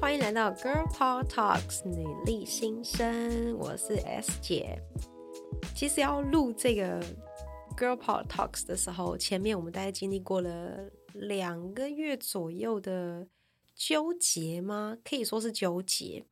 欢迎来到 Girl Power Talks 女力新生，我是 S 姐。其实要录这个 Girl Power Talks 的时候，前面我们大概经历过了两个月左右的纠结吗？可以说是纠结，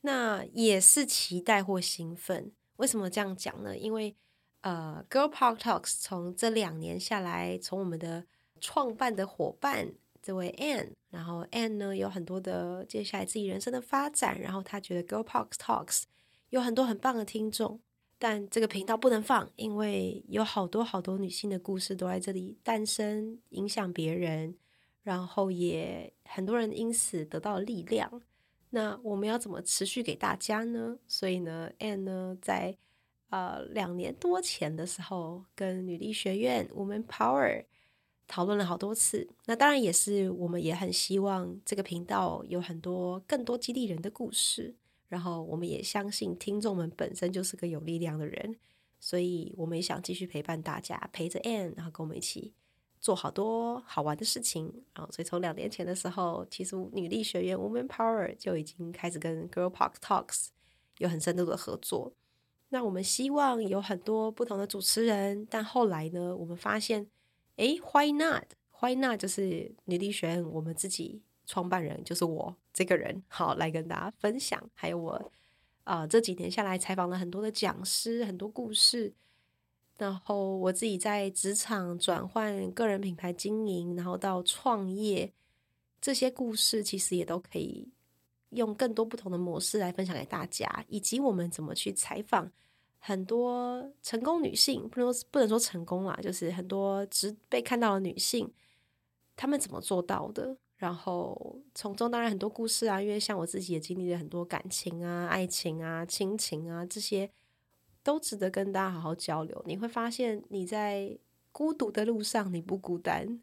那也是期待或兴奋。为什么这样讲呢？因为呃，Girl Power Talks 从这两年下来，从我们的创办的伙伴这位 Ann，然后 Ann 呢有很多的接下来自己人生的发展，然后他觉得 Girl Power Talks 有很多很棒的听众，但这个频道不能放，因为有好多好多女性的故事都在这里诞生，影响别人，然后也很多人因此得到力量。那我们要怎么持续给大家呢？所以呢，Ann 呢在呃，两年多前的时候，跟女力学院 Woman Power 讨论了好多次。那当然也是，我们也很希望这个频道有很多更多激励人的故事。然后，我们也相信听众们本身就是个有力量的人，所以我们也想继续陪伴大家，陪着 Anne，然后跟我们一起做好多好玩的事情。然后，所以从两年前的时候，其实女力学院 Woman Power 就已经开始跟 Girl Power Talks 有很深度的合作。那我们希望有很多不同的主持人，但后来呢，我们发现，诶，Why not？Why not？就是女力学院我们自己创办人，就是我这个人，好来跟大家分享。还有我啊、这几年下来采访了很多的讲师，很多故事。然后我自己在职场转换、个人品牌经营，然后到创业，这些故事其实也都可以用更多不同的模式来分享给大家，以及我们怎么去采访。很多成功女性，不能说不能说成功啦，就是很多只被看到的女性，她们怎么做到的？然后从中当然很多故事啊，因为像我自己也经历了很多感情啊、爱情啊、亲情啊，这些都值得跟大家好好交流。你会发现你在孤独的路上你不孤单，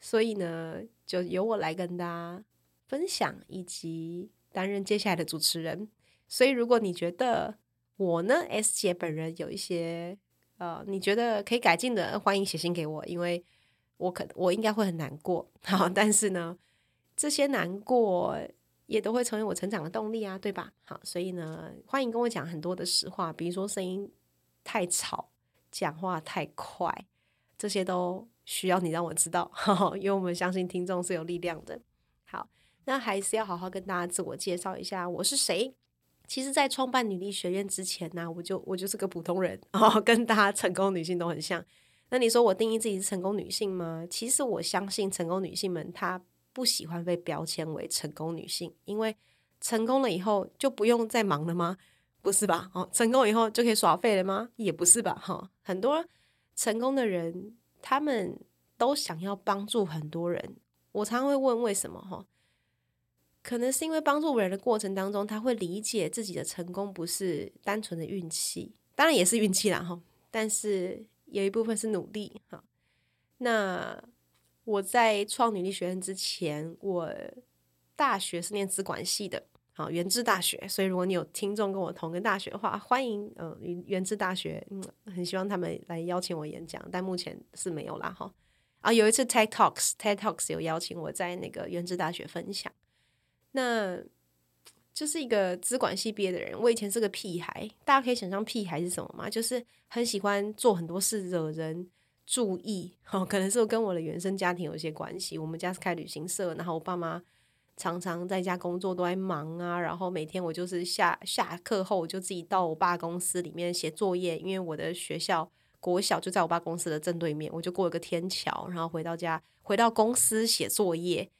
所以呢，就由我来跟大家分享，以及担任接下来的主持人。所以如果你觉得，我呢，S 姐本人有一些呃，你觉得可以改进的，欢迎写信给我，因为我可我应该会很难过，好，但是呢，这些难过也都会成为我成长的动力啊，对吧？好，所以呢，欢迎跟我讲很多的实话，比如说声音太吵，讲话太快，这些都需要你让我知道，呵呵，因为我们相信听众是有力量的。好，那还是要好好跟大家自我介绍一下，我是谁。其实，在创办女力学院之前呢，我就我就是个普通人哦，跟大家成功女性都很像。那你说我定义自己是成功女性吗？其实我相信成功女性们她不喜欢被标签为成功女性，因为成功了以后就不用再忙了吗？不是吧？哦，成功以后就可以耍废了吗？也不是吧？哈，很多成功的人他们都想要帮助很多人。我常常会问为什么？哈。可能是因为帮助别人的过程当中，他会理解自己的成功不是单纯的运气，当然也是运气啦哈。但是有一部分是努力哈。那我在创女力学院之前，我大学是念资管系的，好，原治大学。所以如果你有听众跟我同个大学的话，欢迎嗯呃原治大学，嗯，很希望他们来邀请我演讲，但目前是没有啦哈。啊，有一次 TED Talks，TED Talks 有邀请我在那个原治大学分享。那就是一个资管系毕业的人。我以前是个屁孩，大家可以想象屁孩是什么吗？就是很喜欢做很多事，惹人注意。哦，可能是跟我的原生家庭有一些关系。我们家是开旅行社，然后我爸妈常常在家工作都在忙啊。然后每天我就是下下课后，我就自己到我爸公司里面写作业，因为我的学校国小就在我爸公司的正对面，我就过一个天桥，然后回到家，回到公司写作业。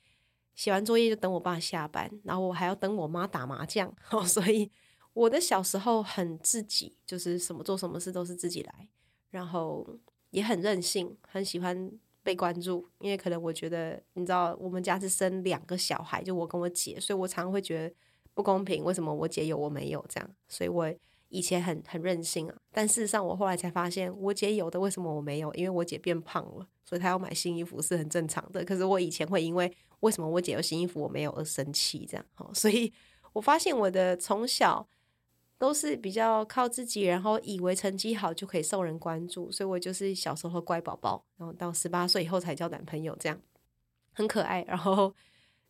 写完作业就等我爸下班，然后我还要等我妈打麻将，哦，所以我的小时候很自己，就是什么做什么事都是自己来，然后也很任性，很喜欢被关注，因为可能我觉得，你知道，我们家是生两个小孩，就我跟我姐，所以我常常会觉得不公平，为什么我姐有我没有这样，所以我以前很很任性啊，但事实上我后来才发现，我姐有的为什么我没有？因为我姐变胖了，所以她要买新衣服是很正常的，可是我以前会因为为什么我姐有新衣服我没有而生气？这样哈，所以我发现我的从小都是比较靠自己，然后以为成绩好就可以受人关注，所以我就是小时候乖宝宝，然后到十八岁以后才交男朋友，这样很可爱。然后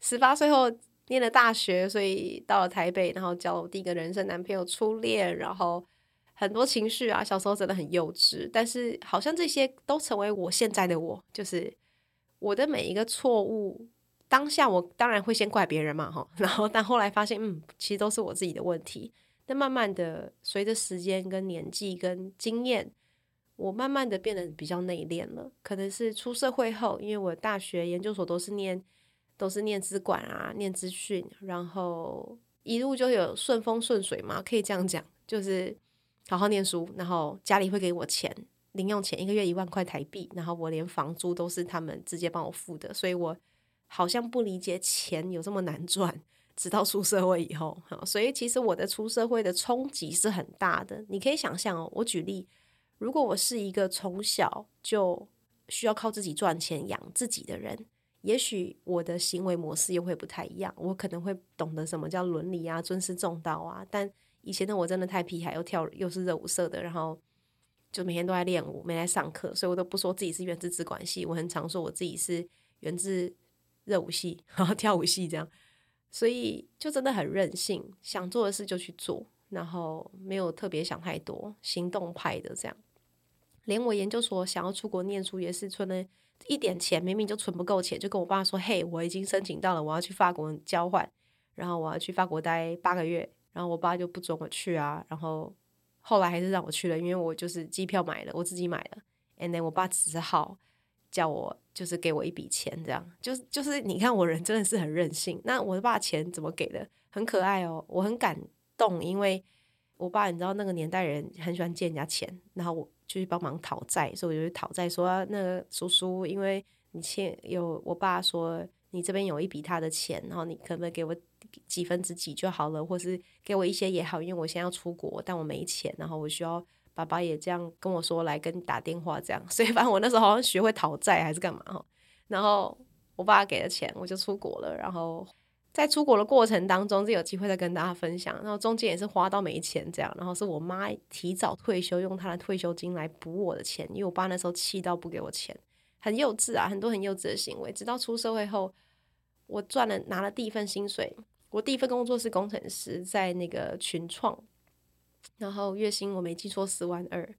十八岁后念了大学，所以到了台北，然后交了第一个人生男朋友初恋，然后很多情绪啊，小时候真的很幼稚，但是好像这些都成为我现在的我，就是我的每一个错误，当下我当然会先怪别人嘛，哈，然后但后来发现，嗯，其实都是我自己的问题。但慢慢的，随着时间跟年纪跟经验，我慢慢的变得比较内敛了。可能是出社会后，因为我大学研究所都是念。都是念资管啊，念资讯，然后一路就有顺风顺水嘛，可以这样讲，就是好好念书，然后家里会给我钱，零用钱一个月一万块台币，然后我连房租都是他们直接帮我付的，所以我好像不理解钱有这么难赚，直到出社会以后，所以其实我的出社会的冲击是很大的。你可以想象哦，我举例，如果我是一个从小就需要靠自己赚钱养自己的人。也许我的行为模式又会不太一样，我可能会懂得什么叫伦理啊、尊师重道啊。但以前的我真的太皮，还又跳又是热舞社的，然后就每天都在练舞，没来上课，所以我都不说自己是源自资管系，我很常说我自己是源自热舞系，然后跳舞系这样。所以就真的很任性，想做的事就去做，然后没有特别想太多，行动派的这样。连我研究所想要出国念书也是存了。一点钱明明就存不够钱，就跟我爸说：“嘿，我已经申请到了，我要去法国交换，然后我要去法国待八个月。”然后我爸就不准我去啊。然后后来还是让我去了，因为我就是机票买了，我自己买了。And then 我爸只好叫我就是给我一笔钱，这样就是就是你看我人真的是很任性。那我爸钱怎么给的？很可爱哦，我很感动，因为我爸你知道那个年代人很喜欢借人家钱，然后我。就去帮忙讨债，所以我就去讨债，说、那个叔叔，因为你欠有我爸说你这边有一笔他的钱，然后你可不可以给我几分之几就好了，或是给我一些也好，因为我现在要出国，但我没钱，然后我需要爸爸也这样跟我说来跟你打电话这样，所以反正我那时候好像学会讨债还是干嘛哈，然后我爸给了钱，我就出国了，然后。在出国的过程当中，就有机会再跟大家分享。然后中间也是花到没钱这样，然后是我妈提早退休，用她的退休金来补我的钱，因为我爸那时候气到不给我钱，很幼稚啊，很多很幼稚的行为。直到出社会后，我赚了拿了第一份薪水，我第一份工作是工程师，在那个群创，然后月薪我没记错四万二。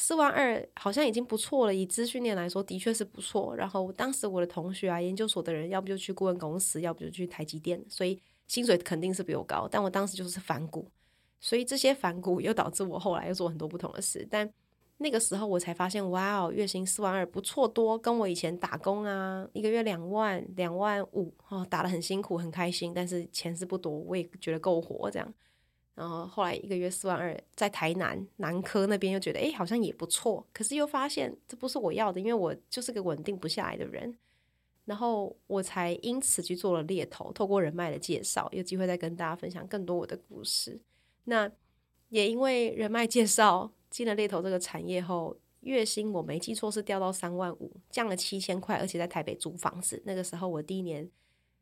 四万二好像已经不错了，以资讯链来说，的确是不错。然后当时我的同学啊，研究所的人，要不就去顾问公司，要不就去台积电，所以薪水肯定是比我高。但我当时就是反骨，所以这些反骨又导致我后来又做很多不同的事。但那个时候我才发现，哇哦，月薪四万二不错多，跟我以前打工啊，一个月两万、两万五，哦，打得很辛苦，很开心，但是钱是不多，我也觉得够活这样。然后后来一个月四万二，在台南南科那边又觉得哎，好像也不错，可是又发现这不是我要的，因为我就是个稳定不下来的人。然后我才因此去做了猎头，透过人脉的介绍，有机会再跟大家分享更多我的故事。那也因为人脉介绍进了猎头这个产业后，月薪我没记错是掉到三万五，降了七千块，而且在台北租房子。那个时候我第一年。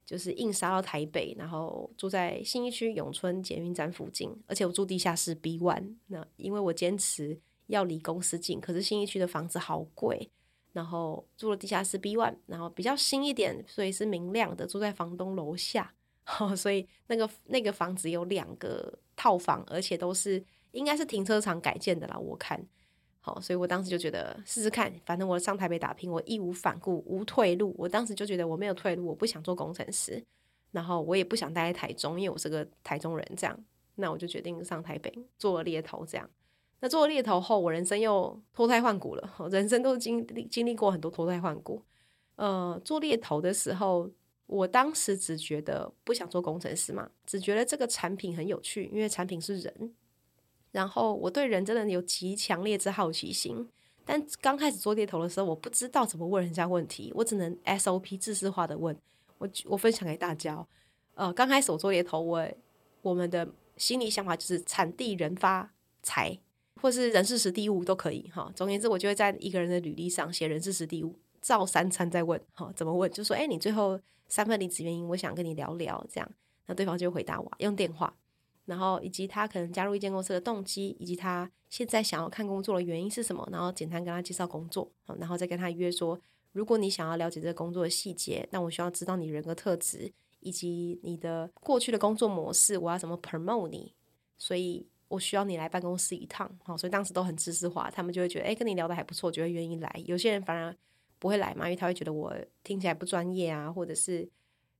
就是硬杀到台北，然后住在新一区永春捷运站附近，而且我住地下室 B one。那因为我坚持要离公司近，可是新一区的房子好贵，然后住了地下室 B one，然后比较新一点，所以是明亮的，住在房东楼下，所以那个那个房子有两个套房，而且都是应该是停车场改建的啦，我看。好，所以我当时就觉得试试看，反正我上台北打拼，我义无反顾，无退路。我当时就觉得我没有退路，我不想做工程师，然后我也不想待在台中，因为我是个台中人。这样，那我就决定上台北做猎头。这样，那做了猎头后，我人生又脱胎换骨了。人生都经历经历过很多脱胎换骨。呃，做猎头的时候，我当时只觉得不想做工程师嘛，只觉得这个产品很有趣，因为产品是人。然后我对人真的有极强烈之好奇心，但刚开始做猎头的时候，我不知道怎么问人家问题，我只能 SOP 自式化的问。我我分享给大家，呃，刚开始我做猎头，我我们的心理想法就是产地人发财，或是人事时地物都可以哈。总而言之，我就会在一个人的履历上写人事时地物，照三餐再问哈，怎么问？就说哎，你最后三份离职原因，我想跟你聊聊，这样，那对方就回答我用电话。然后以及他可能加入一间公司的动机，以及他现在想要看工作的原因是什么，然后简单跟他介绍工作，然后再跟他约说，如果你想要了解这个工作的细节，那我需要知道你人格特质，以及你的过去的工作模式，我要怎么 promote 你，所以我需要你来办公室一趟。好，所以当时都很知识化，他们就会觉得，哎，跟你聊得还不错，就会愿意来。有些人反而不会来嘛，因为他会觉得我听起来不专业啊，或者是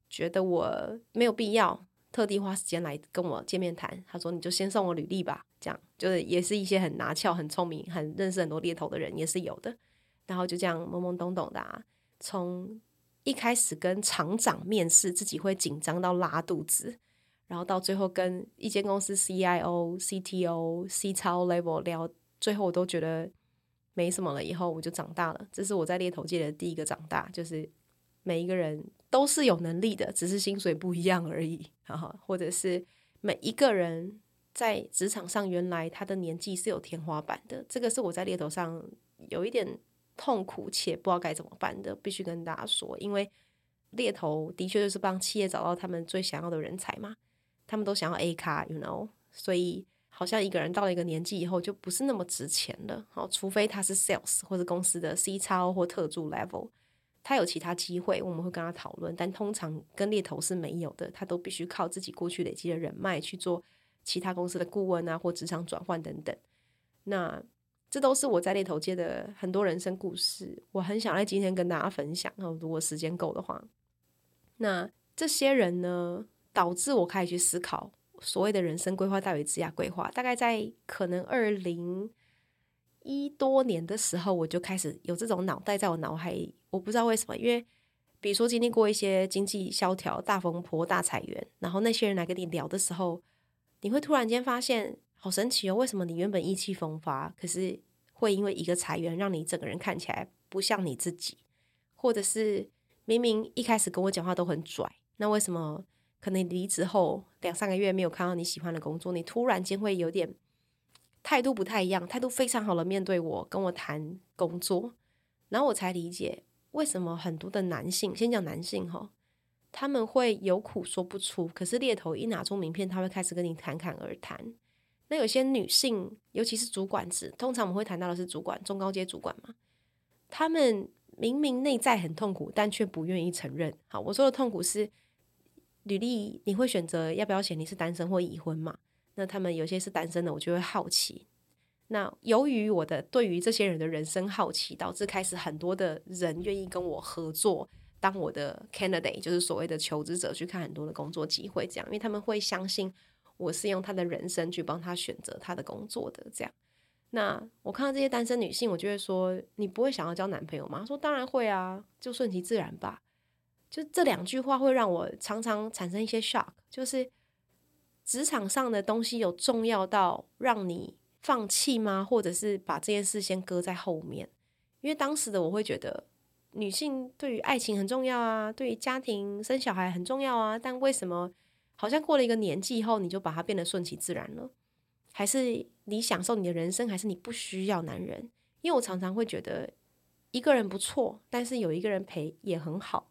觉得我没有必要特地花时间来跟我见面谈。他说，你就先送我履历吧，这样就是也是一些很拿翘、很聪明、很认识很多猎头的人也是有的。然后就这样懵懵懂懂的啊，从一开始跟厂长面试，自己会紧张到拉肚子，然后到最后跟一间公司 CIO、CTO、C 超 level 聊，最后我都觉得没什么了。以后我就长大了，这是我在猎头界的第一个长大，就是每一个人都是有能力的，只是薪水不一样而已。或者是每一个人在职场上原来他的年纪是有天花板的，这个是我在猎头上有一点。痛苦且不知道该怎么办的，必须跟大家说，因为猎头的确就是帮企业找到他们最想要的人才嘛，他们都想要 A 咖，you know，所以好像一个人到了一个年纪以后就不是那么值钱了，好，除非他是 sales 或者公司的 C 超或特助 level，他有其他机会，我们会跟他讨论，但通常跟猎头是没有的，他都必须靠自己过去累积的人脉去做其他公司的顾问啊，或职场转换等等，那。这都是我在猎头界的很多人生故事，我很想在今天跟大家分享。如果时间够的话，那这些人呢，导致我开始去思考所谓的人生规划大于职业规划。大概在可能二零一多年的时候，我就开始有这种脑袋在我脑海里。我不知道为什么，因为比如说经历过一些经济萧条、大风波、大裁员，然后那些人来跟你聊的时候，你会突然间发现。好神奇哦！为什么你原本意气风发，可是会因为一个裁员，让你整个人看起来不像你自己？或者是明明一开始跟我讲话都很拽，那为什么可能离职后两三个月没有看到你喜欢的工作，你突然间会有点态度不太一样，态度非常好的面对我，跟我谈工作，然后我才理解为什么很多的男性，先讲男性哈，他们会有苦说不出，可是猎头一拿出名片，他会开始跟你侃侃而谈。那有些女性，尤其是主管职，通常我们会谈到的是主管、中高阶主管嘛。他们明明内在很痛苦，但却不愿意承认。好，我说的痛苦是履历，你会选择要不要写你是单身或已婚嘛？那他们有些是单身的，我就会好奇。那由于我的对于这些人的人生好奇，导致开始很多的人愿意跟我合作，当我的 candidate，就是所谓的求职者，去看很多的工作机会，这样，因为他们会相信。我是用他的人生去帮他选择他的工作的，这样。那我看到这些单身女性，我就会说：你不会想要交男朋友吗？说当然会啊，就顺其自然吧。就这两句话会让我常常产生一些 shock，就是职场上的东西有重要到让你放弃吗？或者是把这件事先搁在后面？因为当时的我会觉得，女性对于爱情很重要啊，对于家庭生小孩很重要啊，但为什么？好像过了一个年纪以后，你就把它变得顺其自然了，还是你享受你的人生，还是你不需要男人？因为我常常会觉得一个人不错，但是有一个人陪也很好。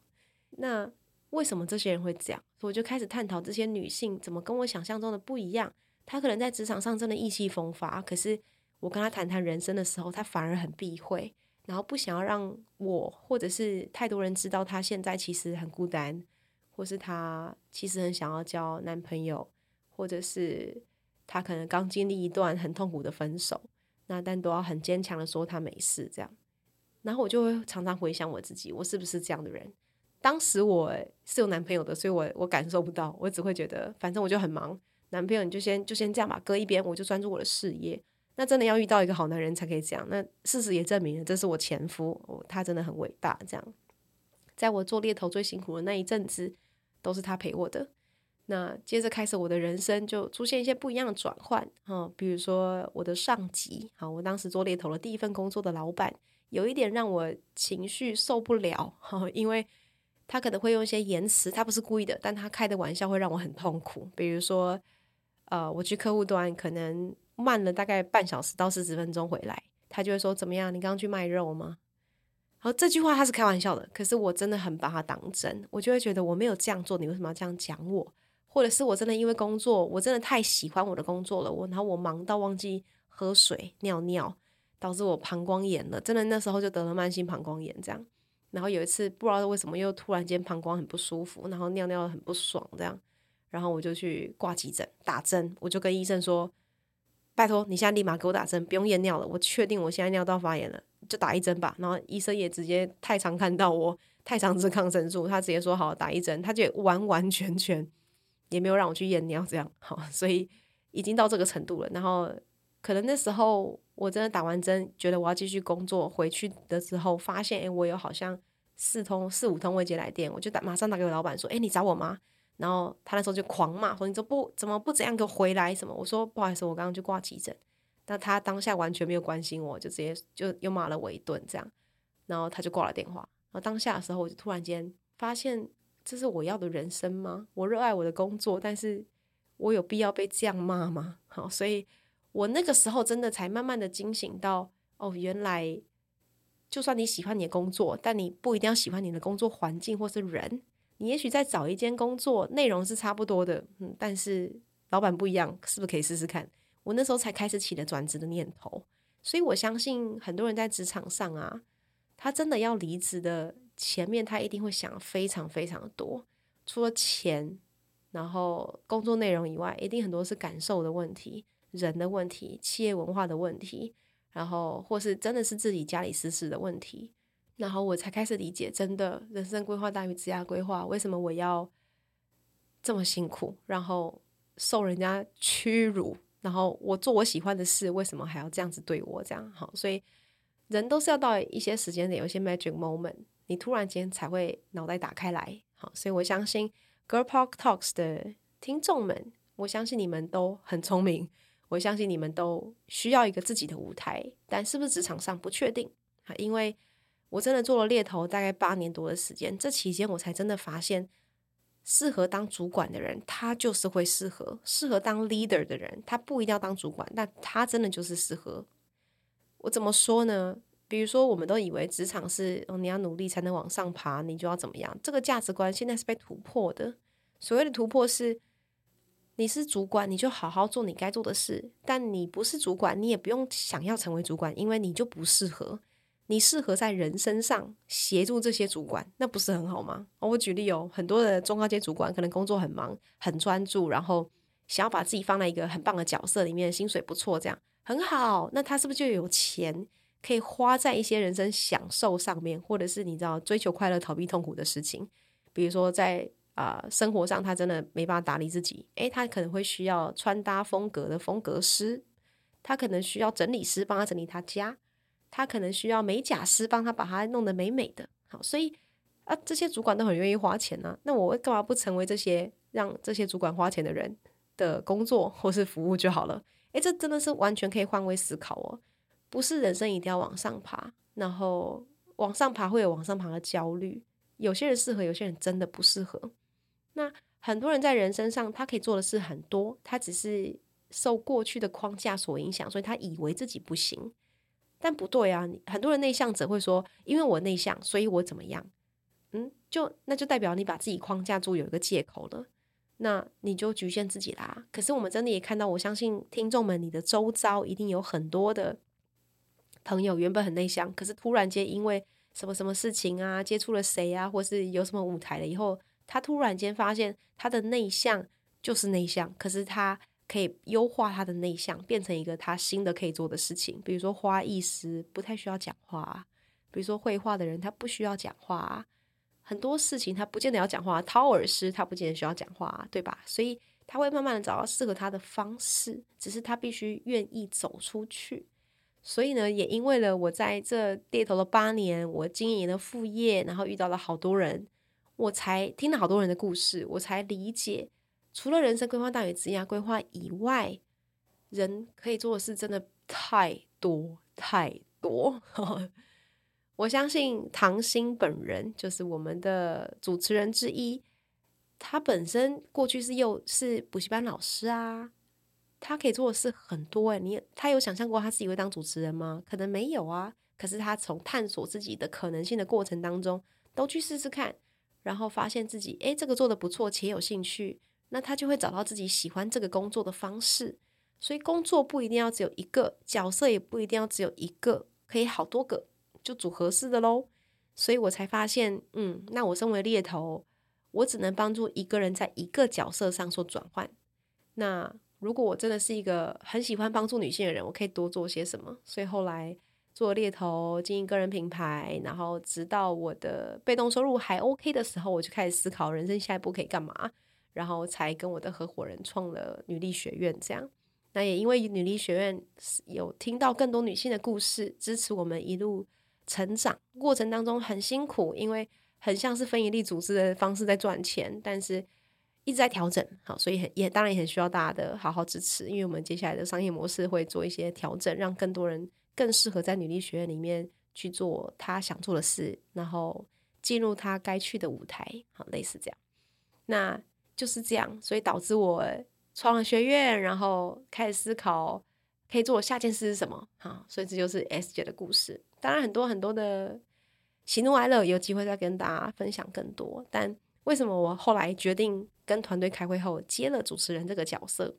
那为什么这些人会这样？我就开始探讨这些女性怎么跟我想象中的不一样。她可能在职场上真的意气风发，可是我跟她谈谈人生的时候，她反而很避讳，然后不想要让我或者是太多人知道她现在其实很孤单。或是她其实很想要交男朋友，或者是她可能刚经历一段很痛苦的分手，那但都要很坚强的说她没事这样。然后我就会常常回想我自己，我是不是这样的人？当时我是有男朋友的，所以我我感受不到，我只会觉得反正我就很忙，男朋友你就先就先这样吧，搁一边，我就专注我的事业。那真的要遇到一个好男人才可以这样。那事实也证明了，这是我前夫，他真的很伟大。这样，在我做猎头最辛苦的那一阵子。都是他陪我的。那接着开始，我的人生就出现一些不一样的转换。哈，比如说我的上级，好，我当时做猎头的第一份工作的老板，有一点让我情绪受不了。哈，因为他可能会用一些言辞，他不是故意的，但他开的玩笑会让我很痛苦。比如说，呃，我去客户端可能慢了大概半小时到四十分钟回来，他就会说：“怎么样？你刚刚去卖肉吗？”然后这句话他是开玩笑的，可是我真的很把他当真，我就会觉得我没有这样做，你为什么要这样讲我？或者是我真的因为工作，我真的太喜欢我的工作了，我然后我忙到忘记喝水、尿尿，导致我膀胱炎了，真的那时候就得了慢性膀胱炎这样。然后有一次不知道为什么又突然间膀胱很不舒服，然后尿尿很不爽这样，然后我就去挂急诊打针，我就跟医生说：“拜托你现在立马给我打针，不用验尿了，我确定我现在尿道发炎了，就打一针吧。”然后医生也直接太常看到我太常吃抗生素，他直接说：“好，打一针。”他就完完全全也没有让我去验尿这样，好，所以已经到这个程度了。然后可能那时候。我真的打完针，觉得我要继续工作。回去的时候发现，诶，我有好像四通四五通未接来电，我就打马上打给我老板说，诶，你找我吗？然后他那时候就狂骂，说你怎么不怎么不怎样给我回来什么？我说不好意思，我刚刚去挂急诊。但他当下完全没有关心我，就直接就又骂了我一顿这样，然后他就挂了电话。然后当下的时候，我就突然间发现，这是我要的人生吗？我热爱我的工作，但是我有必要被这样骂吗？好，所以。我那个时候真的才慢慢的惊醒到，哦，原来就算你喜欢你的工作，但你不一定要喜欢你的工作环境或是人。你也许在找一间工作，内容是差不多的，嗯，但是老板不一样，是不是可以试试看？我那时候才开始起了转职的念头。所以我相信很多人在职场上啊，他真的要离职的前面，他一定会想非常非常的多，除了钱，然后工作内容以外，一定很多是感受的问题。人的问题、企业文化的问题，然后或是真的是自己家里私事的问题，然后我才开始理解，真的人生规划大于职业规划，为什么我要这么辛苦，然后受人家屈辱，然后我做我喜欢的事，为什么还要这样子对我？这样好，所以人都是要到一些时间点，有一些 magic moment，你突然间才会脑袋打开来。好，所以我相信 Girl Park Talks 的听众们，我相信你们都很聪明。我相信你们都需要一个自己的舞台，但是不是职场上不确定啊？因为我真的做了猎头大概八年多的时间，这期间我才真的发现，适合当主管的人，他就是会适合；适合当 leader 的人，他不一定要当主管，但他真的就是适合。我怎么说呢？比如说，我们都以为职场是哦，你要努力才能往上爬，你就要怎么样？这个价值观现在是被突破的。所谓的突破是。你是主管，你就好好做你该做的事。但你不是主管，你也不用想要成为主管，因为你就不适合。你适合在人身上协助这些主管，那不是很好吗？我举例哦，很多的中高阶主管可能工作很忙、很专注，然后想要把自己放在一个很棒的角色里面，薪水不错，这样很好。那他是不是就有钱可以花在一些人生享受上面，或者是你知道追求快乐、逃避痛苦的事情？比如说在。啊、生活上他真的没办法打理自己，诶，他可能会需要穿搭风格的风格师，他可能需要整理师帮他整理他家，他可能需要美甲师帮他把他弄得美美的。好，所以啊，这些主管都很愿意花钱呢、啊，那我干嘛不成为这些让这些主管花钱的人的工作或是服务就好了？诶，这真的是完全可以换位思考哦，不是人生一定要往上爬，然后往上爬会有往上爬的焦虑，有些人适合，有些人真的不适合。那很多人在人身上，他可以做的事很多，他只是受过去的框架所影响，所以他以为自己不行。但不对啊！很多人内向者会说：“因为我内向，所以我怎么样？”嗯，就那就代表你把自己框架住，有一个借口了，那你就局限自己啦。可是我们真的也看到，我相信听众们，你的周遭一定有很多的朋友原本很内向，可是突然间因为什么什么事情啊，接触了谁啊，或是有什么舞台了以后。他突然间发现，他的内向就是内向，可是他可以优化他的内向，变成一个他新的可以做的事情。比如说花艺师不太需要讲话，比如说绘画的人他不需要讲话，很多事情他不见得要讲话。掏耳师他不见得需要讲话，对吧？所以他会慢慢的找到适合他的方式，只是他必须愿意走出去。所以呢，也因为了我在这猎头了八年，我经营了副业，然后遇到了好多人。我才听了好多人的故事，我才理解，除了人生规划大于职业规划以外，人可以做的事真的太多太多。我相信唐鑫本人就是我们的主持人之一，他本身过去是又是补习班老师啊，他可以做的事很多诶，你他有想象过他自己会当主持人吗？可能没有啊。可是他从探索自己的可能性的过程当中，都去试试看。然后发现自己，诶，这个做得不错且有兴趣，那他就会找到自己喜欢这个工作的方式。所以工作不一定要只有一个，角色也不一定要只有一个，可以好多个，就组合式的喽。所以我才发现，嗯，那我身为猎头，我只能帮助一个人在一个角色上做转换。那如果我真的是一个很喜欢帮助女性的人，我可以多做些什么？所以后来做猎头，经营个人品牌，然后直到我的被动收入还 OK 的时候，我就开始思考人生下一步可以干嘛，然后才跟我的合伙人创了女力学院。这样，那也因为女力学院有听到更多女性的故事，支持我们一路成长。过程当中很辛苦，因为很像是非营利组织的方式在赚钱，但是一直在调整，好，所以很也当然也很需要大家的好好支持，因为我们接下来的商业模式会做一些调整，让更多人更适合在女力学院里面去做他想做的事，然后进入他该去的舞台，好，类似这样，那就是这样，所以导致我创了学院，然后开始思考可以做下件事是什么，好，所以这就是 S 姐的故事，当然很多很多的。喜怒哀乐有机会再跟大家分享更多，但为什么我后来决定跟团队开会后接了主持人这个角色？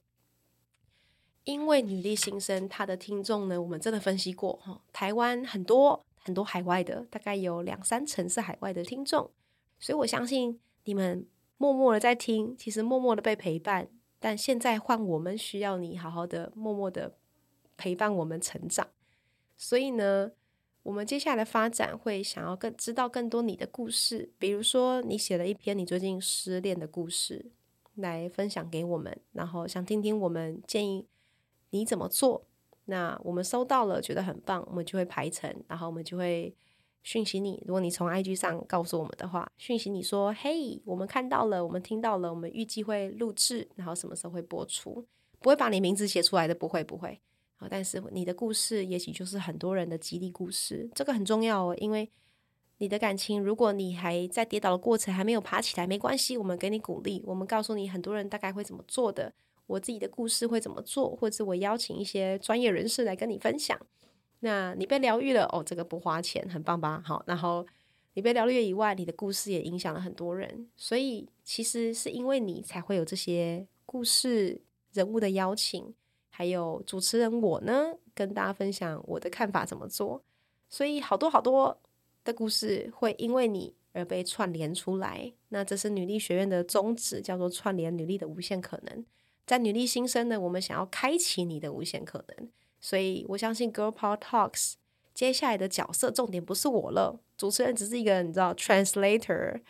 因为女力新生她的听众呢，我们真的分析过哈，台湾很多很多海外的，大概有两三成是海外的听众，所以我相信你们默默的在听，其实默默的被陪伴，但现在换我们需要你好好的默默的陪伴我们成长，所以呢。我们接下来的发展会想要更知道更多你的故事，比如说你写了一篇你最近失恋的故事来分享给我们，然后想听听我们建议你怎么做。那我们收到了，觉得很棒，我们就会排成，然后我们就会讯息你。如果你从 IG 上告诉我们的话，讯息你说：“嘿，我们看到了，我们听到了，我们预计会录制，然后什么时候会播出？不会把你名字写出来的，不会，不会。”但是你的故事也许就是很多人的激励故事，这个很重要哦。因为你的感情，如果你还在跌倒的过程还没有爬起来，没关系，我们给你鼓励，我们告诉你很多人大概会怎么做的，我自己的故事会怎么做，或者我邀请一些专业人士来跟你分享。那你被疗愈了哦，这个不花钱，很棒吧？好，然后你被疗愈以外，你的故事也影响了很多人，所以其实是因为你才会有这些故事人物的邀请。还有主持人我呢，跟大家分享我的看法怎么做，所以好多好多的故事会因为你而被串联出来。那这是女力学院的宗旨，叫做串联女力的无限可能。在女力新生呢，我们想要开启你的无限可能，所以我相信 Girl Power Talks 接下来的角色重点不是我了，主持人只是一个你知道 translator，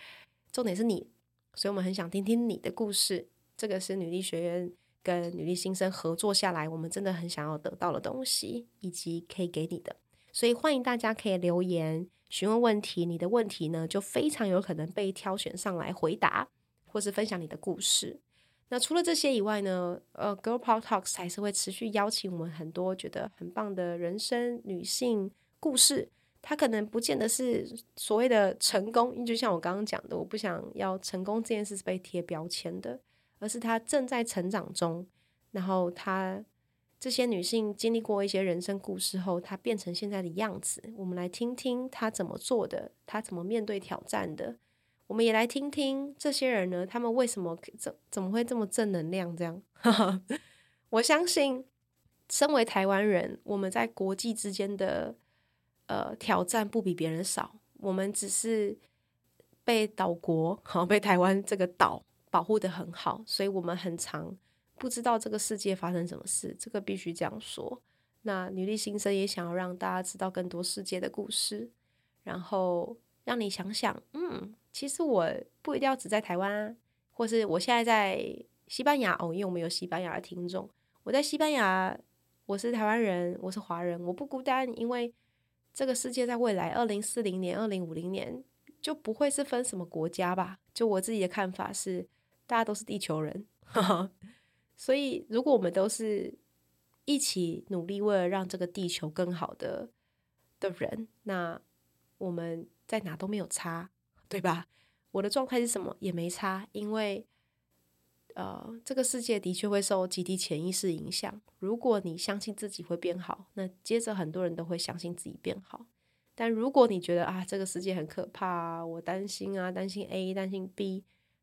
重点是你，所以我们很想听听你的故事。这个是女力学院。跟女力新生合作下来，我们真的很想要得到的东西，以及可以给你的，所以欢迎大家可以留言询问问题。你的问题呢，就非常有可能被挑选上来回答，或是分享你的故事。那除了这些以外呢，呃，Girl Power Talks 还是会持续邀请我们很多觉得很棒的人生女性故事。她可能不见得是所谓的成功，就像我刚刚讲的，我不想要成功这件事是被贴标签的。而是她正在成长中，然后她这些女性经历过一些人生故事后，她变成现在的样子。我们来听听她怎么做的，她怎么面对挑战的。我们也来听听这些人呢，他们为什么怎怎么会这么正能量？这样，我相信，身为台湾人，我们在国际之间的呃挑战不比别人少。我们只是被岛国，好被台湾这个岛。保护得很好，所以我们很常不知道这个世界发生什么事，这个必须这样说。那女力新生也想要让大家知道更多世界的故事，然后让你想想，嗯，其实我不一定要只在台湾啊，或是我现在在西班牙哦，因为我们有西班牙的听众，我在西班牙，我是台湾人，我是华人，我不孤单，因为这个世界在未来二零四零年、二零五零年就不会是分什么国家吧？就我自己的看法是。大家都是地球人，所以如果我们都是一起努力，为了让这个地球更好的的人，那我们在哪都没有差，对吧？我的状态是什么也没差，因为呃，这个世界的确会受集体潜意识影响。如果你相信自己会变好，那接着很多人都会相信自己变好。但如果你觉得啊，这个世界很可怕啊，我担心啊，担心 A，担心 B。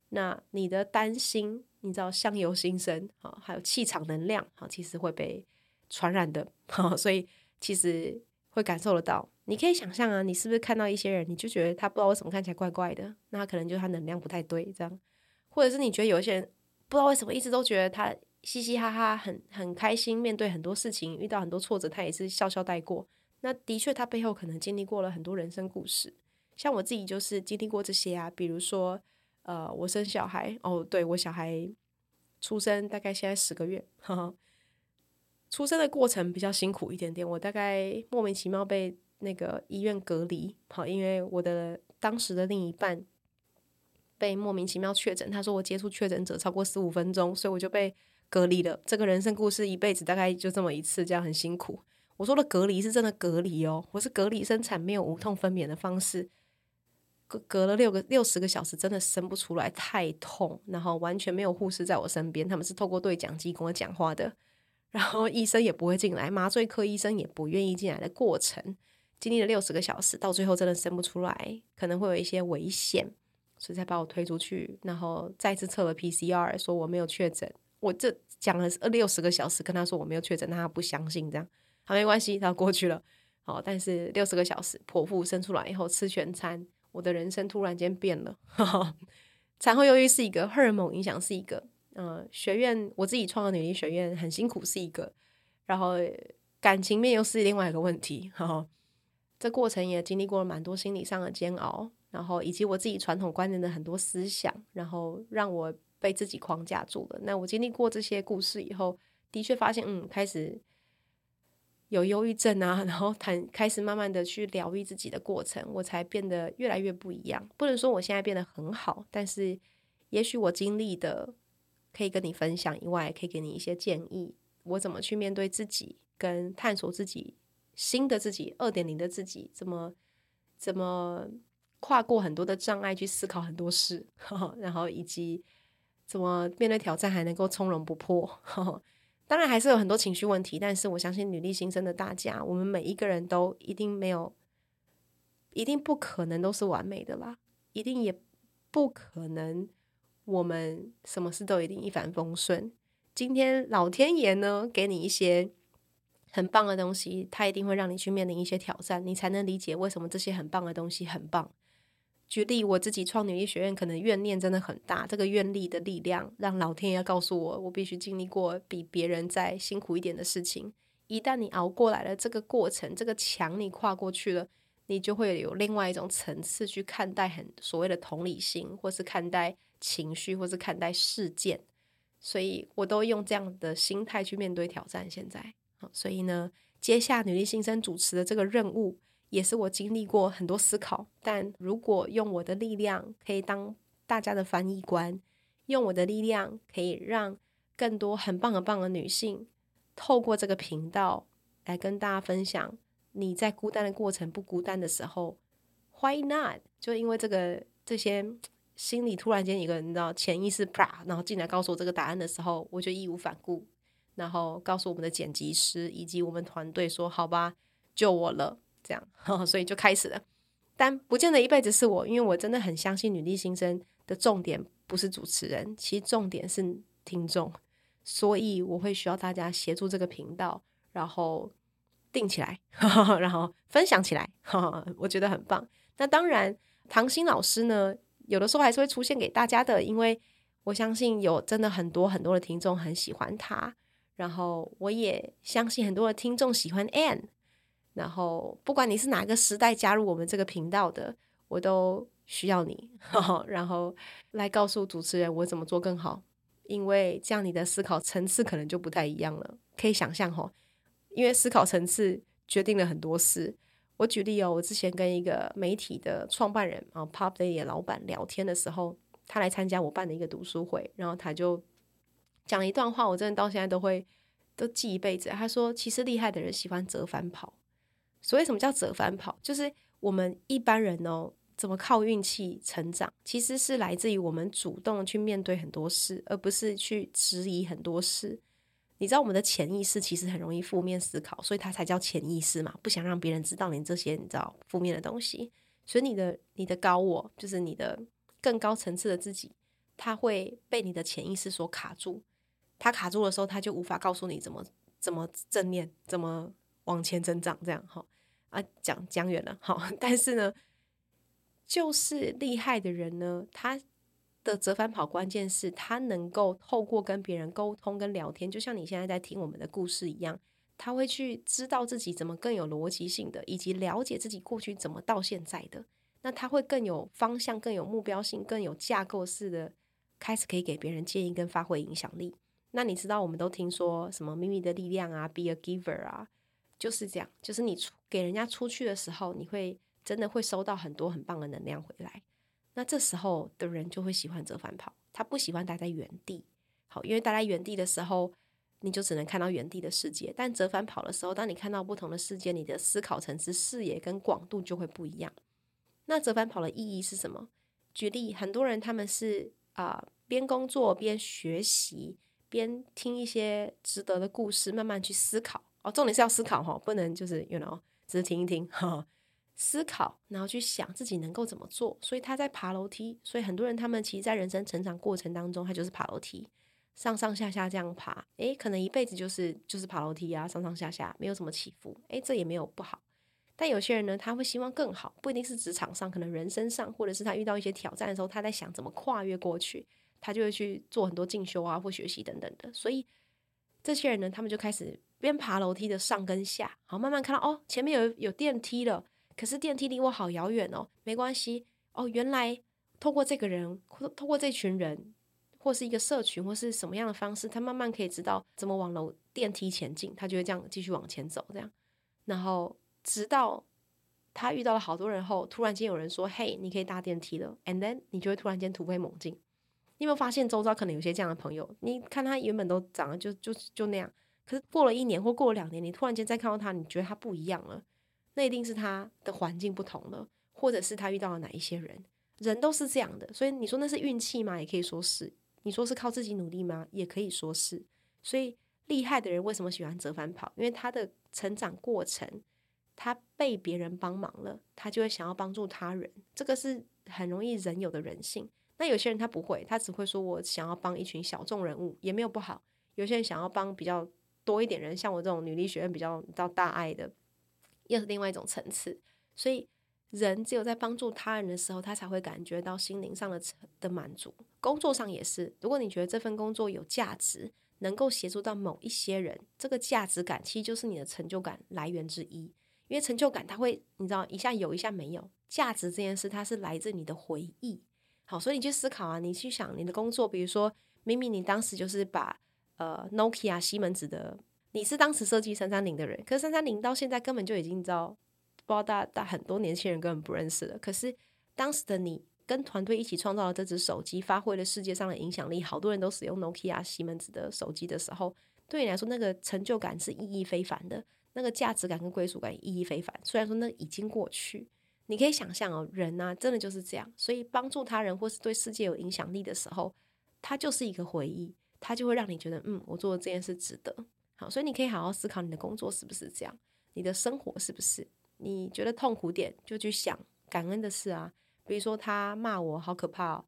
那你的担心，你知道相由心生啊，还有气场能量啊，其实会被传染的，所以其实会感受得到。你可以想象啊，你是不是看到一些人，你就觉得他不知道为什么看起来怪怪的，那他可能就是他能量不太对，这样，或者是你觉得有一些人不知道为什么一直都觉得他嘻嘻哈哈，很很开心，面对很多事情，遇到很多挫折，他也是笑笑带过。那的确，他背后可能经历过了很多人生故事。像我自己就是经历过这些啊，比如说，呃，我生小孩哦，对，我小孩出生大概现在十个月，呵呵，出生的过程比较辛苦一点点。我大概莫名其妙被那个医院隔离，好，因为我的当时的另一半被莫名其妙确诊，他说我接触确诊者超过十五分钟，所以我就被隔离了。这个人生故事一辈子大概就这么一次，这样很辛苦。我说的隔离是真的隔离哦，我是隔离生产，没有无痛分娩的方式。隔隔了六个六十个小时，真的生不出来，太痛，然后完全没有护士在我身边，他们是透过对讲机跟我讲话的，然后医生也不会进来，麻醉科医生也不愿意进来的过程，经历了六十个小时，到最后真的生不出来，可能会有一些危险，所以才把我推出去，然后再次测了 PCR，说我没有确诊，我这讲了六十个小时，跟他说我没有确诊，他不相信，这样。好没关系，他过去了，好，但是六十个小时剖腹生出来以后吃全餐。我的人生突然间变了，产后忧郁是一个，荷尔蒙影响是一个，呃，学院我自己创的女力学院很辛苦是一个，然后感情面又是另外一个问题，哈哈，这过程也经历过了蛮多心理上的煎熬，然后以及我自己传统观念的很多思想，然后让我被自己框架住了。那我经历过这些故事以后，的确发现，嗯，开始。有忧郁症啊，然后谈开始慢慢的去疗愈自己的过程，我才变得越来越不一样。不能说我现在变得很好，但是也许我经历的可以跟你分享以外，可以给你一些建议，我怎么去面对自己，跟探索自己新的自己二点零的自己，怎么怎么跨过很多的障碍去思考很多事，呵呵，然后以及怎么面对挑战还能够从容不迫。呵呵当然还是有很多情绪问题，但是我相信女力新生的大家，我们每一个人都一定没有，一定不可能都是完美的啦，一定也不可能我们什么事都一定一帆风顺。今天老天爷呢，给你一些很棒的东西，他一定会让你去面临一些挑战，你才能理解为什么这些很棒的东西很棒。举例，我自己创女力学院，可能怨念真的很大。这个愿力的力量，让老天爷告诉我，我必须经历过比别人再辛苦一点的事情。一旦你熬过来了，这个过程，这个墙你跨过去了，你就会有另外一种层次去看待很所谓的同理心，或是看待情绪，或是看待事件。所以我都用这样的心态去面对挑战。现在，所以呢，接下女力新生主持的这个任务。也是我经历过很多思考，但如果用我的力量可以当大家的翻译官，用我的力量可以让更多很棒很棒的女性透过这个频道来跟大家分享，你在孤单的过程不孤单的时候，Why not？就因为这个这些心里突然间一个人你知道潜意识啪，然后进来告诉我这个答案的时候，我就义无反顾，然后告诉我们的剪辑师以及我们团队说：“好吧，救我了。”这样，所以就开始了，但不见得一辈子是我，因为我真的很相信女力新生的重点不是主持人，其实重点是听众，所以我会需要大家协助这个频道，然后定起来，呵呵，然后分享起来呵呵，我觉得很棒。那当然，唐鑫老师呢，有的时候还是会出现给大家的，因为我相信有真的很多很多的听众很喜欢他，然后我也相信很多的听众喜欢 Ann。然后，不管你是哪个时代加入我们这个频道的，我都需要你，呵呵，然后来告诉主持人我怎么做更好，因为这样你的思考层次可能就不太一样了。可以想象哈，因为思考层次决定了很多事。我举例哦，我之前跟一个媒体的创办人啊，Pop Lady 老板聊天的时候，他来参加我办的一个读书会，然后他就讲一段话，我真的到现在都会都记一辈子。他说，其实厉害的人喜欢折返跑。所以什么叫折返跑？就是我们一般人哦，怎么靠运气成长，其实是来自于我们主动去面对很多事，而不是去质疑很多事。你知道我们的潜意识其实很容易负面思考，所以它才叫潜意识嘛，不想让别人知道你这些你知道负面的东西。所以你的你的高我，就是你的更高层次的自己，它会被你的潜意识所卡住。它卡住的时候，它就无法告诉你怎么怎么正念，怎么往前增长，这样哈。啊，讲讲远了，好，但是呢，就是厉害的人呢，他的折返跑关键是他能够透过跟别人沟通跟聊天，就像你现在在听我们的故事一样，他会去知道自己怎么更有逻辑性的，以及了解自己过去怎么到现在的，那他会更有方向、更有目标性、更有架构式的开始可以给别人建议跟发挥影响力。那你知道我们都听说什么秘密的力量啊，Be a giver 啊。就是这样，就是你出给人家出去的时候，你会真的会收到很多很棒的能量回来。那这时候的人就会喜欢折返跑，他不喜欢待在原地。好，因为待在原地的时候，你就只能看到原地的世界。但折返跑的时候，当你看到不同的世界，你的思考层次、视野跟广度就会不一样。那折返跑的意义是什么？举例，很多人他们是啊，边工作边学习，边听一些值得的故事，慢慢去思考。哦，重点是要思考哈，不能就是 you know 只是听一听哈，思考，然后去想自己能够怎么做。所以他在爬楼梯，所以很多人他们其实，在人生成长过程当中，他就是爬楼梯，上上下下这样爬。诶，可能一辈子就是就是爬楼梯啊，上上下下，没有什么起伏。诶，这也没有不好。但有些人呢，他会希望更好，不一定是职场上，可能人生上，或者是他遇到一些挑战的时候，他在想怎么跨越过去，他就会去做很多进修啊或学习等等的。所以这些人呢，他们就开始。边爬楼梯的上跟下，好，慢慢看到哦，前面有有电梯了，可是电梯离我好遥远哦，没关系哦，原来透过这个人，或透过这群人，或是一个社群，或是什么样的方式，他慢慢可以知道怎么往楼电梯前进，他就会这样继续往前走，这样，然后直到他遇到了好多人后，突然间有人说：“嘿，你可以搭电梯了。” And then 你就会突然间突飞猛进。你有没有发现周遭可能有些这样的朋友？你看他原本都长得就就就那样。可是过了一年或过了两年，你突然间再看到他，你觉得他不一样了，那一定是他的环境不同了，或者是他遇到了哪一些人。人都是这样的，所以你说那是运气吗？也可以说是。你说是靠自己努力吗？也可以说是。所以厉害的人为什么喜欢折返跑？因为他的成长过程，他被别人帮忙了，他就会想要帮助他人。这个是很容易人有的人性。那有些人他不会，他只会说我想要帮一群小众人物，也没有不好。有些人想要帮比较。多一点人，像我这种女力学院比较到大爱的，又是另外一种层次。所以，人只有在帮助他人的时候，他才会感觉到心灵上的的满足。工作上也是，如果你觉得这份工作有价值，能够协助到某一些人，这个价值感其实就是你的成就感来源之一。因为成就感，它会你知道一下有，一下没有。价值这件事，它是来自你的回忆。好，所以你去思考啊，你去想你的工作，比如说，明明你当时就是把。呃，Nokia 西门子的，你是当时设计三三零的人，可是三三零到现在根本就已经知道，不知道大大很多年轻人根本不认识了。可是当时的你跟团队一起创造了这只手机，发挥了世界上的影响力，好多人都使用 Nokia 西门子的手机的时候，对你来说那个成就感是意义非凡的，那个价值感跟归属感意义非凡。虽然说那已经过去，你可以想象哦，人啊，真的就是这样。所以帮助他人或是对世界有影响力的时候，它就是一个回忆。它就会让你觉得，嗯，我做的这件事值得。好，所以你可以好好思考你的工作是不是这样，你的生活是不是？你觉得痛苦点，就去想感恩的事啊。比如说他骂我好可怕哦，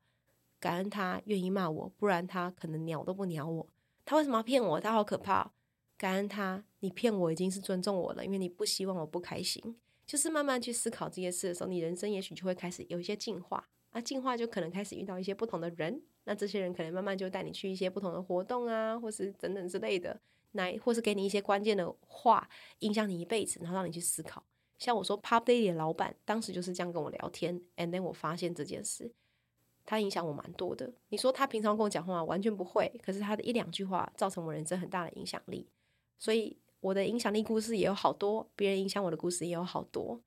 感恩他愿意骂我，不然他可能鸟都不鸟我。他为什么要骗我？他好可怕哦，感恩他，你骗我已经是尊重我了，因为你不希望我不开心。就是慢慢去思考这些事的时候，你人生也许就会开始有一些进化。那进化就可能开始遇到一些不同的人。那这些人可能慢慢就带你去一些不同的活动啊，或是等等之类的，来或是给你一些关键的话，影响你一辈子，然后让你去思考。像我说，Pop Daily 的老板当时就是这样跟我聊天，and then 我发现这件事，他影响我蛮多的。你说他平常跟我讲话完全不会，可是他的一两句话造成我人生很大的影响力。所以我的影响力故事也有好多，别人影响我的故事也有好多。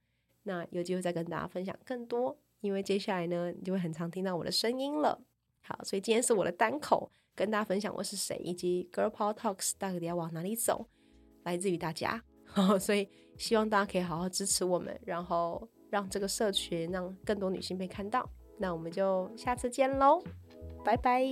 那有机会再跟大家分享更多，因为接下来呢，你就会很常听到我的声音了。好，所以今天是我的单口，跟大家分享我是谁，以及 Girl Power Talks 到底要往哪里走，来自于大家，所以希望大家可以好好支持我们，然后让这个社群让更多女性被看到。那我们就下次见喽，拜拜。